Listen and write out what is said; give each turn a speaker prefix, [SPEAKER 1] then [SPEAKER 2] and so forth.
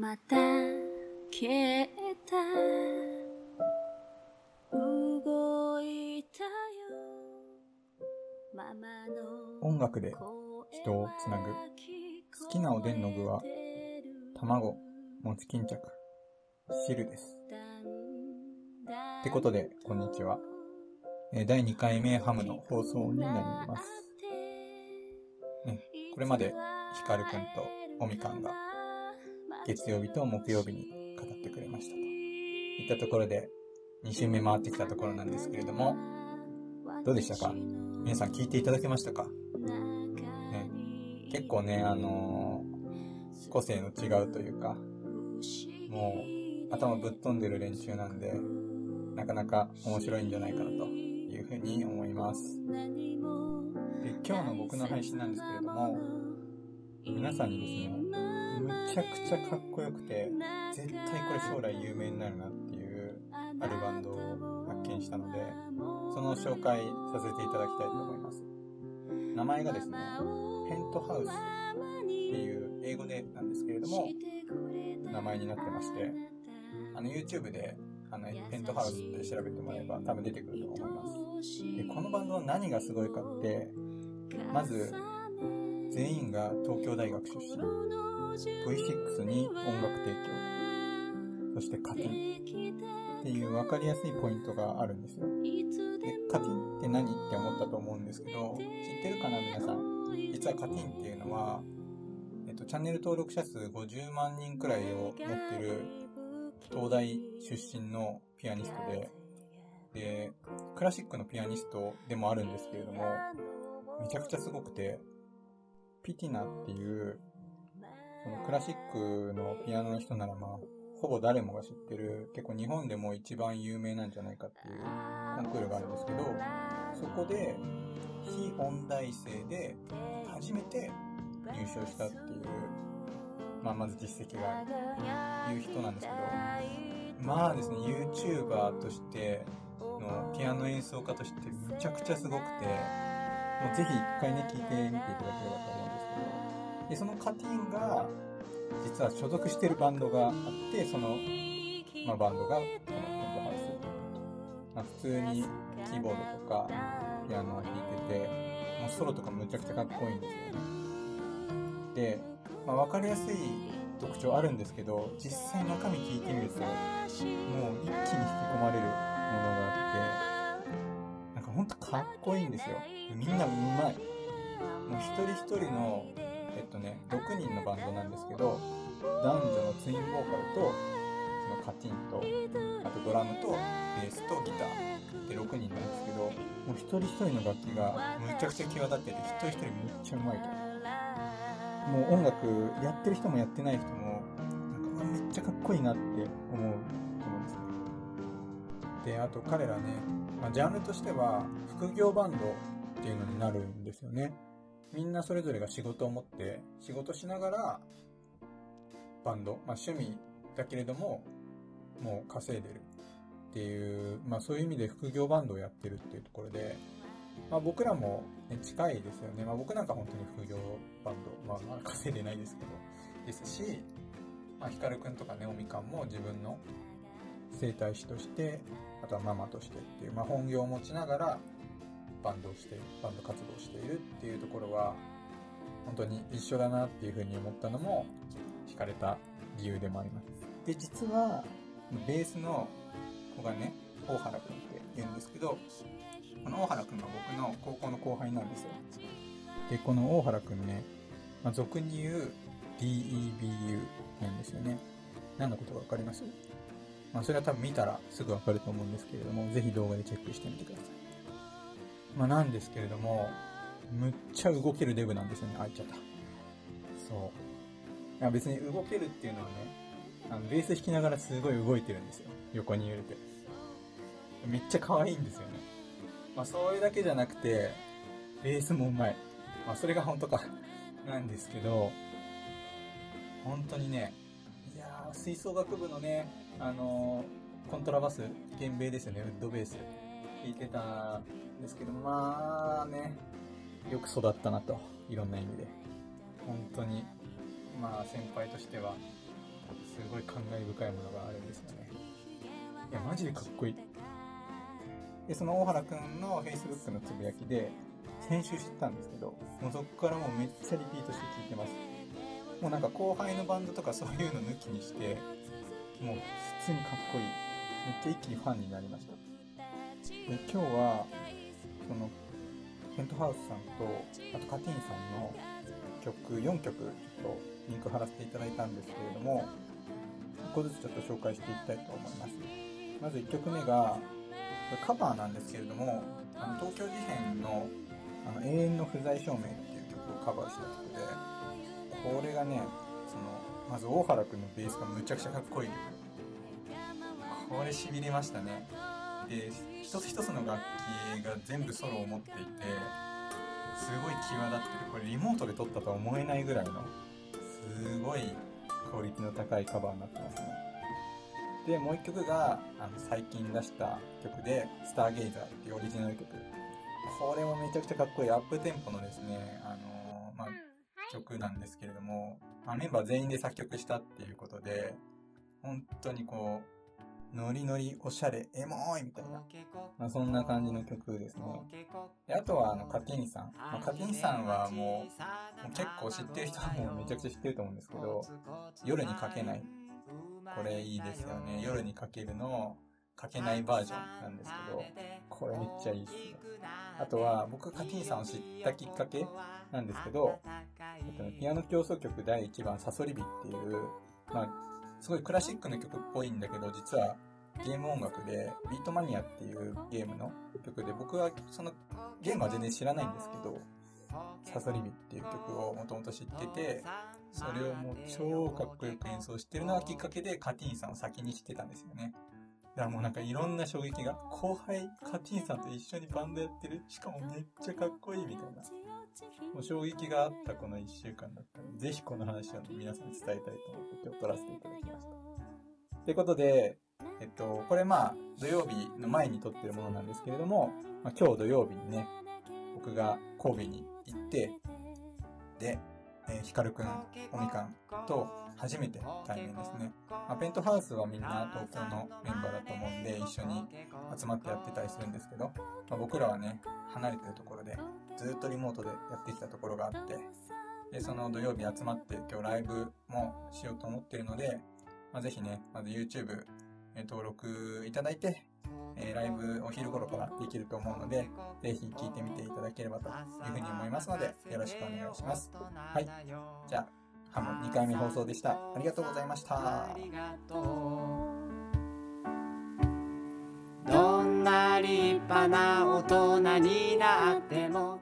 [SPEAKER 1] また消えた動いたよママの
[SPEAKER 2] 音楽で人をつなぐ好きなおでんの具は卵、もち巾着、汁です。ってことで、こんにちは。第2回目ハムの放送になります。ね、これまでヒカルくんとオミカンが月曜日と木曜日に語ってくれましたと。いったところで、2週目回ってきたところなんですけれども、どうでしたか？皆さん聞いていただけましたか？ね、結構ね、あのー個性の違うというか、もう頭ぶっ飛んでる練習なんで、なかなか面白いんじゃないかなというふうに思います。で、今日の僕の配信なんですけれども、皆さんにですね、むちゃくちゃかっこよくて、絶対これ将来有名になるなっていうあるバンドを発見したので、その紹介させていただきたいと思います。名前がですね、ペントハウスっていう英語でなんですけれども、名前になってまして、あの YouTube であのペントハウスって調べてもらえば多分出てくると思います。で、このバンドは何がすごいかって、まず、全員が東京大学出身。V6 に音楽提供。そしてカティンっていう分かりやすいポイントがあるんですよ。で、カティンって何って思ったと思うんですけど、知ってるかな皆さん？実はカティンっていうのは、えっと、チャンネル登録者数50万人くらいを持ってる東大出身のピアニストで、で、クラシックのピアニストでもあるんですけれども、めちゃくちゃすごくて、ピティナっていう、そのクラシックのピアノの人ならまあ、ほぼ誰もが知ってる、結構日本でも一番有名なんじゃないかっていうコンクールがあるんですけど、そこで、非音大生で初めて優勝したっていう、まあまず実績がある、いう人なんですけど、まあですね、YouTuber としてのピアノ演奏家としてむちゃくちゃすごくて、もうぜひ一回ね、聞いてみていただければと思うんですけど、で、そのカティンが、実は所属してるバンドがあって、その、まあ、バンドが、このペントハウス。まあ、普通にキーボードとか、ピアノを弾いてて、もうソロとかむちゃくちゃかっこいいんですよね。で、まあ、わかりやすい特徴あるんですけど、実際中身聞いてみると、もう一気に引き込まれるものがあって、なんかほんとかっこいいんですよ。みんなうまい。もう一人一人の、えっとね、6人のバンドなんですけど、男女のツインボーカルと、そのカティンと、あとドラムと、ベースとギターで6人なんですけど、もう一人一人の楽器がむちゃくちゃ際立ってて、一人一人めっちゃうまいと。もう音楽やってる人もやってない人も、なんかめっちゃかっこいいなって思うと思うんですね。で、あと彼らね、まあ、ジャンルとしては副業バンドっていうのになるんですよね。みんなそれぞれが仕事を持って、仕事しながらバンド、まあ趣味だけれども、もう稼いでるっていう、まあそういう意味で副業バンドをやってるっていうところで、まあ僕らも、ね、近いですよね。まあ僕なんか本当に副業バンド、まあまあ稼いでないですけど、ですし、まあヒカルくんとかね、おみかんも自分の生態師として、あとはママとしてっていう、まあ本業を持ちながらバンドをしている、バンド活動をしているっていうところは、本当に一緒だなっていうふうに思ったのも、惹かれた理由でもあります。で、実は、ベースの子がね、大原くんって言うんですけど、この大原くんが僕の高校の後輩なんですよ。で、この大原くんね、まあ、俗に言う DEBU なんですよね。何のことかわかります？まあ、それは多分見たらすぐわかると思うんですけれども、ぜひ動画でチェックしてみてください。まあ、なんですけれども、むっちゃ動けるデブなんですよね。あ、いっちゃった。そう。いや別に動けるっていうのはね、あの、ベース弾きながらすごい動いてるんですよ。横に揺れて。めっちゃ可愛いんですよね。まあ、それだけじゃなくて、ベースもうまい。まあ、それが本当か。なんですけど、本当にね、いやー、吹奏楽部のね、あのーコントラバス、弦ベですよね、ウッドベース。弾いてたんですけど、まあね、よく育ったなと、いろんな意味で。本当に、まあ先輩としては、すごい感慨深いものがあるんですよね。いや、マジでかっこいい。で、その大原くんの Facebook のつぶやきで、先週知ったんですけど、もうそこからもうめっちゃリピートして聞いてます。もうなんか後輩のバンドとかそういうの抜きにして、もう普通にかっこいい。めっちゃ一気にファンになりました。で、今日は、その、ペントハウスさんと、あとカティンさんの曲、4曲、ちょっとリンク貼らせていただいたんですけれども、1個ずつちょっと紹介していきたいと思います。まず1曲目が、これカバーなんですけれども、あの東京事変のあの永遠の不在証明っていう曲をカバーした曲で、これがね、その、まず大原くんのベースがむちゃくちゃかっこいい。これ痺れましたね。で、一つ一つの楽器が全部ソロを持っていて、すごい際立ってる。これリモートで撮ったとは思えないぐらいの、すごいクオリティの高いカバーになってますね。で、もう一曲が、あの、最近出した曲で、スターゲイザーっていうオリジナル曲。これもめちゃくちゃかっこいいアップテンポのですね、あのーまあ、曲なんですけれども、まあ、メンバー全員で作曲したっていうことで、本当にこう、ノリノリ、おしゃれ、エモいみたいな、まあ、そんな感じの曲ですね。であとは、あの、カティーンさん。まあ、カティーンさんはもう、結構知ってる人はもうめちゃくちゃ知ってると思うんですけど、夜にかけない。これいいですよね。夜にかけるの、かけないバージョンなんですけど、これめっちゃいいっすね。あとは、僕カティーンさんを知ったきっかけなんですけど、えっと、ピアノ競争曲第1番、サソリビっていう、まあ、すごいクラシックの曲っぽいんだけど、実はゲーム音楽で、ビートマニアっていうゲームの曲で、僕はそのゲームは全然知らないんですけど、サソリビっていう曲をもともと知ってて、それをもう超かっこよく演奏してるのがきっかけでカティーンさんを先に知ってたんですよね。だからもうなんかいろんな衝撃が、後輩カティンさんと一緒にバンドやってるしかもめっちゃかっこいいみたいな。もう衝撃があったこの一週間だったので、ぜひこの話を皆さんに伝えたいと思って今日撮らせていただきました。ということで、えっと、これまあ土曜日の前に撮ってるものなんですけれども、まあ、今日土曜日にね、僕が神戸に行って、で、えー、ヒカルくん、おみかんと初めて対面ですね。まあ、ペントハウスはみんな東京のメンバーだと思うんで、一緒に集まってやってたりするんですけど、まあ、僕らはね、離れてるところで、ずっとリモートでやってきたところがあって、で、その土曜日集まって今日ライブもしようと思ってるので、まあ、ぜひね、まず YouTube え登録いただいて、えー、ライブお昼頃からできると思うので、ぜひ聞いてみていただければというふうに思いますので、よろしくお願いします。はい。じゃあ、ハム2回目放送でした。ありがとうございました。
[SPEAKER 3] どんな立派な大人になっても